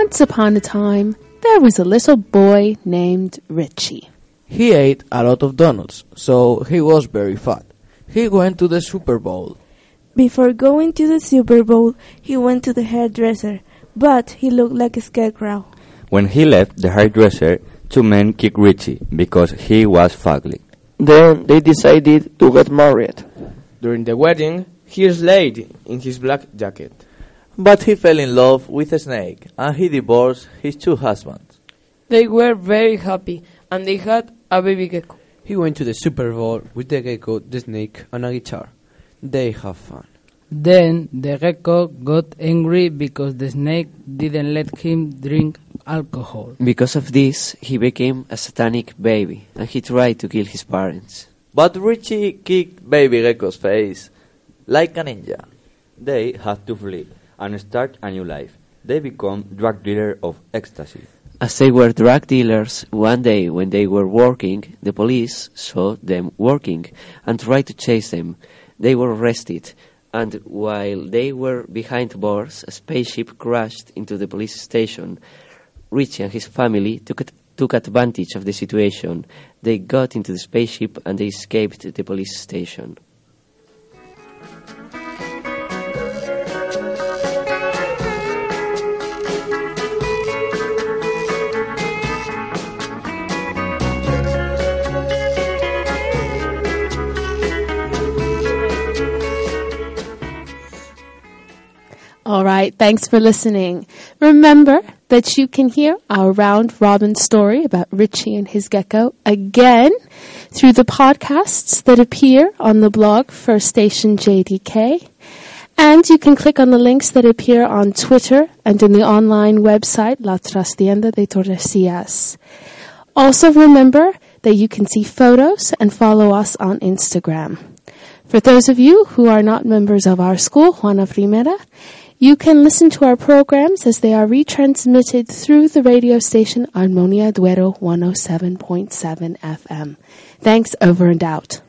Once upon a time, there was a little boy named Richie. He ate a lot of donuts, so he was very fat. He went to the Super Bowl. Before going to the Super Bowl, he went to the hairdresser, but he looked like a scarecrow. When he left the hairdresser, two men kicked Richie because he was fugly. Then they decided to get married. During the wedding, he slayed in his black jacket. But he fell in love with a snake and he divorced his two husbands. They were very happy and they had a baby gecko. He went to the Super Bowl with the gecko, the snake, and a guitar. They have fun. Then the gecko got angry because the snake didn't let him drink alcohol. Because of this, he became a satanic baby and he tried to kill his parents. But Richie kicked baby gecko's face like a ninja. They had to flee and start a new life. They become drug dealer of ecstasy. As they were drug dealers, one day when they were working, the police saw them working and tried to chase them. They were arrested, and while they were behind bars, a spaceship crashed into the police station. Richie and his family took, it, took advantage of the situation. They got into the spaceship and they escaped the police station. All right, thanks for listening. Remember that you can hear our round robin story about Richie and his gecko again through the podcasts that appear on the blog for Station JDK. And you can click on the links that appear on Twitter and in the online website La Trastienda de Tordesillas. Also remember that you can see photos and follow us on Instagram. For those of you who are not members of our school, Juana Primera, you can listen to our programs as they are retransmitted through the radio station Armonia Duero 107.7 FM. Thanks, over and out.